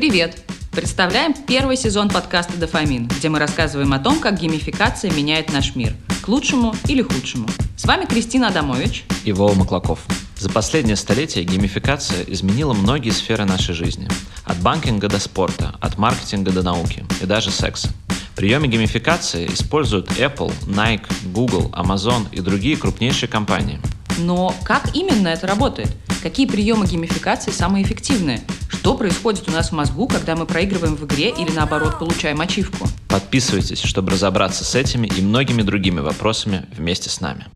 Привет! Представляем первый сезон подкаста «Дофамин», где мы рассказываем о том, как геймификация меняет наш мир – к лучшему или худшему. С вами Кристина Адамович и Вова Маклаков. За последнее столетие геймификация изменила многие сферы нашей жизни. От банкинга до спорта, от маркетинга до науки и даже секса. Приемы геймификации используют Apple, Nike, Google, Amazon и другие крупнейшие компании. Но как именно это работает? Какие приемы геймификации самые эффективные? Что происходит у нас в мозгу, когда мы проигрываем в игре или наоборот получаем ачивку? Подписывайтесь, чтобы разобраться с этими и многими другими вопросами вместе с нами.